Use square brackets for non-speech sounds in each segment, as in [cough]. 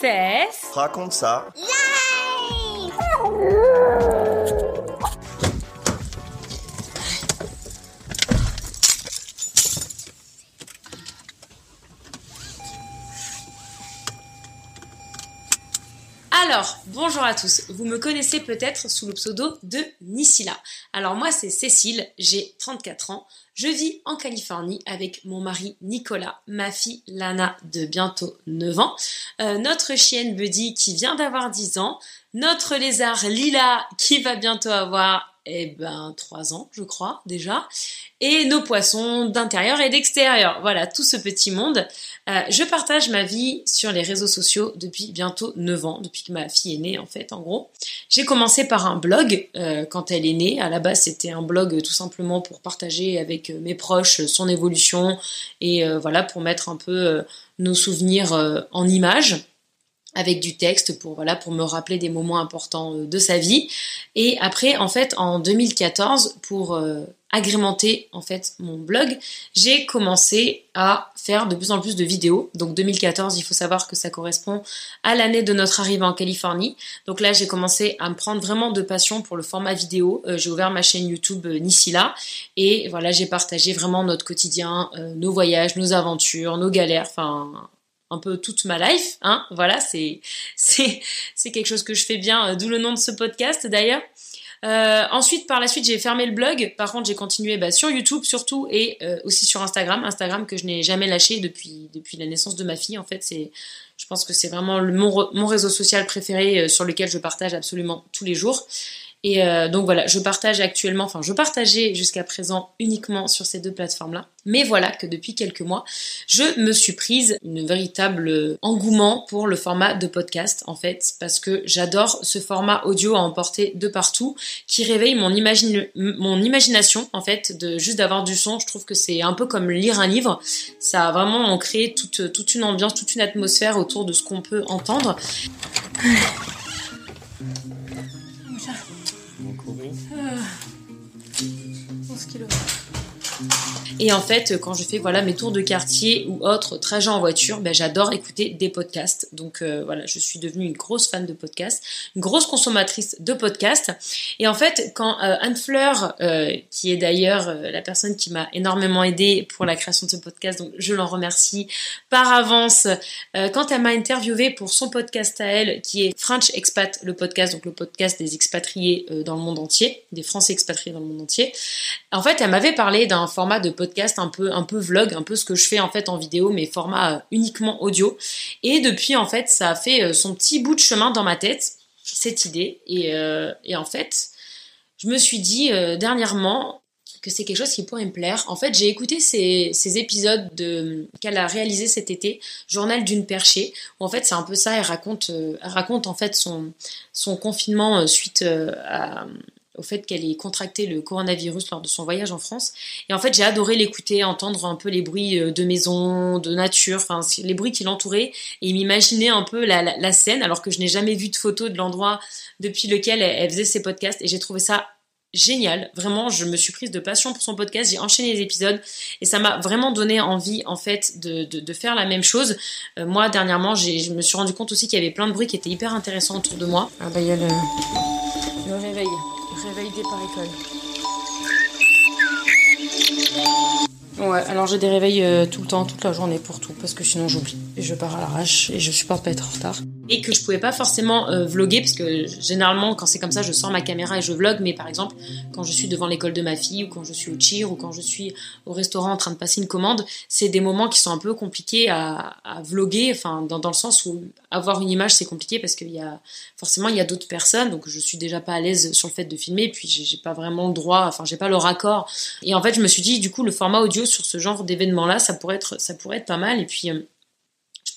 C'est Raconte ça. Alors, bonjour à tous. Vous me connaissez peut-être sous le pseudo de Nisila. Alors moi, c'est Cécile, j'ai 34 ans. Je vis en Californie avec mon mari Nicolas, ma fille Lana de bientôt 9 ans, euh, notre chienne Buddy qui vient d'avoir 10 ans, notre lézard Lila qui va bientôt avoir eh ben trois ans, je crois déjà, et nos poissons d'intérieur et d'extérieur. Voilà, tout ce petit monde. Euh, je partage ma vie sur les réseaux sociaux depuis bientôt 9 ans, depuis que ma fille est née en fait, en gros. J'ai commencé par un blog euh, quand elle est née. À la base, c'était un blog tout simplement pour partager avec euh, mes proches son évolution et voilà pour mettre un peu nos souvenirs en images avec du texte pour voilà pour me rappeler des moments importants euh, de sa vie. Et après en fait en 2014 pour euh, agrémenter en fait mon blog j'ai commencé à faire de plus en plus de vidéos. Donc 2014 il faut savoir que ça correspond à l'année de notre arrivée en Californie. Donc là j'ai commencé à me prendre vraiment de passion pour le format vidéo. Euh, j'ai ouvert ma chaîne YouTube Nisila et voilà j'ai partagé vraiment notre quotidien nos voyages nos aventures nos galères. Enfin un peu toute ma life. Hein voilà, c'est quelque chose que je fais bien, euh, d'où le nom de ce podcast d'ailleurs. Euh, ensuite, par la suite, j'ai fermé le blog. Par contre, j'ai continué bah, sur YouTube surtout et euh, aussi sur Instagram. Instagram que je n'ai jamais lâché depuis la naissance de ma fille. En fait, c'est je pense que c'est vraiment mon réseau social préféré sur lequel je partage absolument tous les jours. Et euh, donc voilà, je partage actuellement, enfin je partageais jusqu'à présent uniquement sur ces deux plateformes-là. Mais voilà que depuis quelques mois, je me suis prise une véritable engouement pour le format de podcast en fait, parce que j'adore ce format audio à emporter de partout, qui réveille mon, mon imagination en fait, de juste d'avoir du son. Je trouve que c'est un peu comme lire un livre. Ça a vraiment créé toute, toute une ambiance, toute une atmosphère autour de ce qu'on peut entendre. Et en fait, quand je fais voilà mes tours de quartier ou autres trajets en voiture, ben, j'adore écouter des podcasts. Donc euh, voilà, je suis devenue une grosse fan de podcasts, une grosse consommatrice de podcasts. Et en fait, quand euh, Anne Fleur, euh, qui est d'ailleurs la personne qui m'a énormément aidée pour la création de ce podcast, donc je l'en remercie par avance, quand elle m'a interviewée pour son podcast à elle, qui est French Expat, le podcast, donc le podcast des expatriés dans le monde entier, des Français expatriés dans le monde entier. En fait, elle m'avait parlé d'un format de podcast un peu un vlog, un peu ce que je fais en fait en vidéo, mais format euh, uniquement audio. Et depuis en fait, ça a fait euh, son petit bout de chemin dans ma tête cette idée. Et, euh, en fait, je me suis dit dernièrement que c'est quelque chose qui pourrait me plaire. En fait, j'ai écouté ces, épisodes de qu'elle a réalisé cet été, Journal d'une perchée, où en fait c'est un peu ça. Elle raconte, raconte en fait son confinement suite à au fait qu'elle ait contracté le coronavirus lors de son voyage en France. Et en fait, j'ai adoré l'écouter, entendre un peu les bruits euh, de maison, de nature, enfin les bruits qui l'entouraient, et m'imaginer un peu la, scène, alors que je n'ai jamais vu de photo de l'endroit depuis lequel elle, faisait ses podcasts. Et j'ai trouvé ça génial. Vraiment, je me suis prise de passion pour son podcast. J'ai enchaîné les épisodes et ça m'a vraiment donné envie, en fait, de, de, faire la même chose. Euh, moi, dernièrement, je me suis rendu compte aussi qu'il y avait plein de bruits qui étaient hyper intéressants autour de moi. Ah bah, il y a le, le réveil. Réveil par école. Ouais, alors j'ai des réveils euh, tout le temps, toute la journée pour tout, parce que sinon j'oublie. Et je pars à l'arrache et je supporte pas être en retard. Et que je pouvais pas forcément euh, vloguer parce que généralement quand c'est comme ça je sors ma caméra et je vlog mais par exemple quand je suis devant l'école de ma fille ou quand je suis au cheer ou quand je suis au restaurant en train de passer une commande c'est des moments qui sont un peu compliqués à, à vloguer enfin dans, dans, le sens où avoir une image c'est compliqué parce qu'il y a forcément il y a d'autres personnes donc je suis déjà pas à l'aise sur le fait de filmer puis j'ai pas vraiment le droit enfin j'ai pas le raccord. Et en fait je me suis dit du coup le format audio sur ce genre d'événement là ça pourrait être ça pourrait être pas mal. Et puis euh,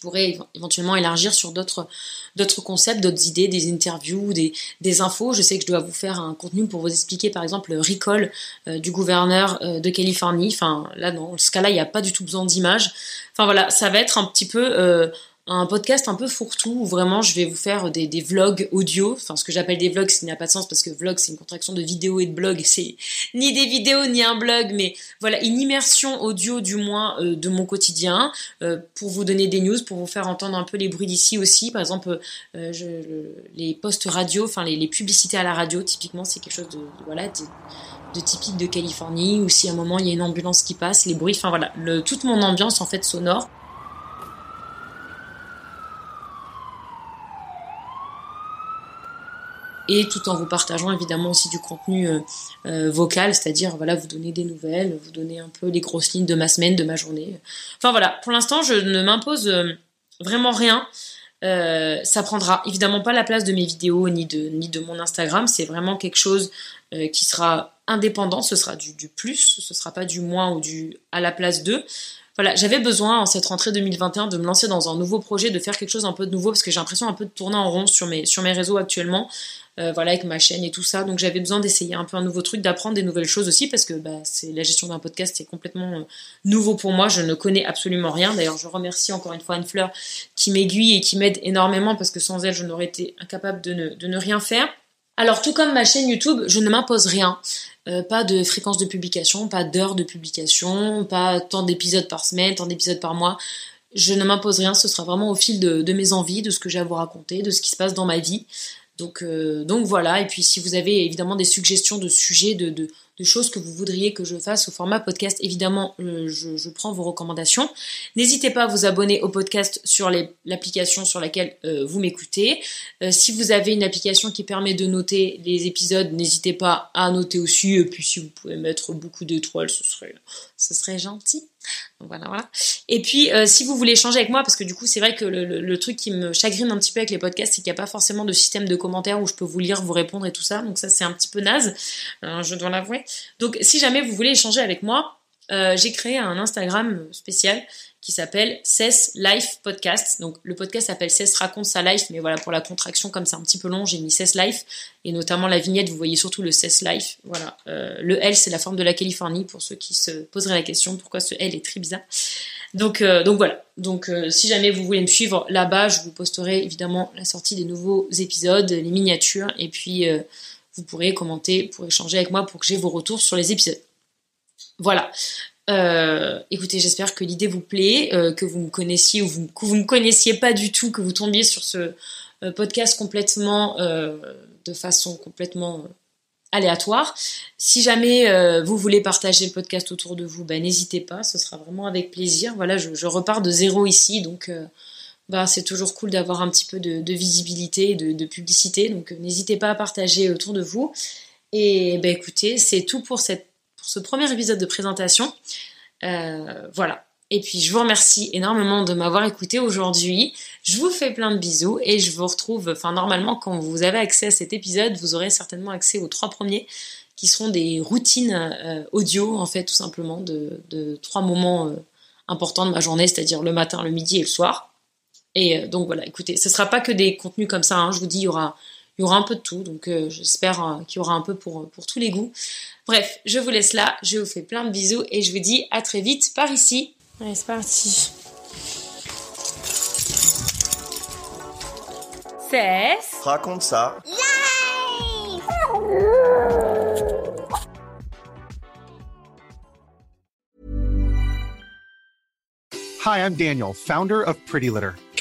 pourrais éventuellement élargir sur d'autres d'autres concepts, d'autres idées, des interviews, des, des infos. Je sais que je dois vous faire un contenu pour vous expliquer par exemple le recall euh, du gouverneur euh, de Californie. Enfin là dans ce cas-là, il n'y a pas du tout besoin d'images. Enfin voilà, ça va être un petit peu euh, un podcast un peu fourre-tout où vraiment je vais vous faire des, des vlogs audio. Enfin, ce que j'appelle des vlogs, ce n'a pas de sens parce que vlog c'est une contraction de vidéo et de blog. [laughs] C'est ni des vidéos ni un blog, mais voilà une immersion audio du moins euh, de mon quotidien euh, pour vous donner des news, pour vous faire entendre un peu les bruits d'ici aussi. Par exemple, euh, je, les postes radio, enfin les, les, publicités à la radio, typiquement c'est quelque chose de, voilà de, de, typique de Californie. Ou si à un moment il y a une ambulance qui passe, les bruits. Enfin voilà, le, toute mon ambiance en fait sonore. Et tout en vous partageant évidemment aussi du contenu euh, euh, vocal, c'est-à-dire voilà vous donner des nouvelles, vous donner un peu les grosses lignes de ma semaine, de ma journée. Enfin voilà, pour l'instant je ne m'impose euh, vraiment rien. ça prendra évidemment pas la place de mes vidéos ni de ni de mon Instagram. C'est vraiment quelque chose qui sera indépendant. Ce sera du, du plus, ce sera pas du moins ou du à la place d'eux voilà, j'avais besoin en cette rentrée 2021 de me lancer dans un nouveau projet, de faire quelque chose un peu de nouveau parce que j'ai l'impression un peu de tourner en rond sur mes sur mes réseaux actuellement. Euh, voilà, avec ma chaîne et tout ça. Donc j'avais besoin d'essayer un peu un nouveau truc, d'apprendre des nouvelles choses aussi, parce que bah, la gestion d'un podcast, c'est complètement euh, nouveau pour moi. Je ne connais absolument rien. D'ailleurs, je remercie encore une fois Anne-Fleur qui m'aiguille et qui m'aide énormément, parce que sans elle, je n'aurais été incapable de ne, de ne rien faire. Alors tout comme ma chaîne YouTube, je ne m'impose rien. Euh, pas de fréquence de publication, pas d'heures de publication, pas tant d'épisodes par semaine, tant d'épisodes par mois. Je ne m'impose rien, ce sera vraiment au fil de, mes envies, de ce que j'ai à vous raconter, de ce qui se passe dans ma vie. Donc, euh, voilà, et puis si vous avez évidemment des suggestions de sujets, de, de choses que vous voudriez que je fasse au format podcast, évidemment, euh, je, je, prends vos recommandations. N'hésitez pas à vous abonner au podcast sur l'application sur laquelle euh, vous m'écoutez. Euh, si vous avez une application qui permet de noter les épisodes, n'hésitez pas à noter aussi. Et puis si vous pouvez mettre beaucoup d'étoiles, ce serait, ce serait gentil. Voilà, voilà. Et puis, si vous voulez échanger avec moi, parce que du coup, c'est vrai que le, le, truc qui me chagrine un petit peu avec les podcasts, c'est qu'il n'y a pas forcément de système de commentaires où je peux vous lire, vous répondre et tout ça. Donc ça, c'est un petit peu naze, je dois l'avouer. Donc, si jamais vous voulez échanger avec moi, euh, j'ai créé un Instagram spécial qui s'appelle Cess Life Podcast. Donc le podcast s'appelle Cess raconte sa life, mais voilà pour la contraction comme c'est un petit peu long, j'ai mis Cess Life et notamment la vignette, vous voyez surtout le Cess Life. Voilà, euh, le L c'est la forme de la Californie pour ceux qui se poseraient la question pourquoi ce L est très bizarre. Donc euh, voilà. Donc si jamais vous voulez me suivre là-bas, je vous posterai évidemment la sortie des nouveaux épisodes, les miniatures et puis vous pourrez commenter pour échanger avec moi pour que j'ai vos retours sur les épisodes. Voilà. Euh, écoutez, j'espère que l'idée vous plaît, euh, que vous me connaissiez ou que vous me connaissiez pas du tout, que vous tombiez sur ce euh, podcast complètement de façon complètement aléatoire. Si jamais vous voulez partager le podcast autour de vous, bah, n'hésitez pas, ce sera vraiment avec plaisir. Voilà, je repars de zéro ici, donc bah, c'est toujours cool d'avoir un petit peu de, visibilité et de, publicité, donc n'hésitez pas à partager autour de vous. Et bah, écoutez, c'est tout pour cette ce premier épisode de présentation. Euh, voilà. Et puis je vous remercie énormément de m'avoir écouté aujourd'hui. Je vous fais plein de bisous et je vous retrouve, enfin normalement quand vous avez accès à cet épisode, vous aurez certainement accès aux trois premiers qui seront des routines euh, audio en fait tout simplement de, de trois moments euh, importants de ma journée, c'est-à-dire le matin, le midi et le soir. Et euh, donc voilà, écoutez, ce sera pas que des contenus comme ça, hein, je vous dis, il y aura, il y aura un peu de tout, donc euh, j'espère euh, qu'il y aura un peu pour, pour tous les goûts. Bref, je vous laisse là, je vous fais plein de bisous et je vous dis à très vite par ici. Allez, c'est parti. Cesse. Raconte ça. Hi, I'm Daniel, founder of Pretty Litter.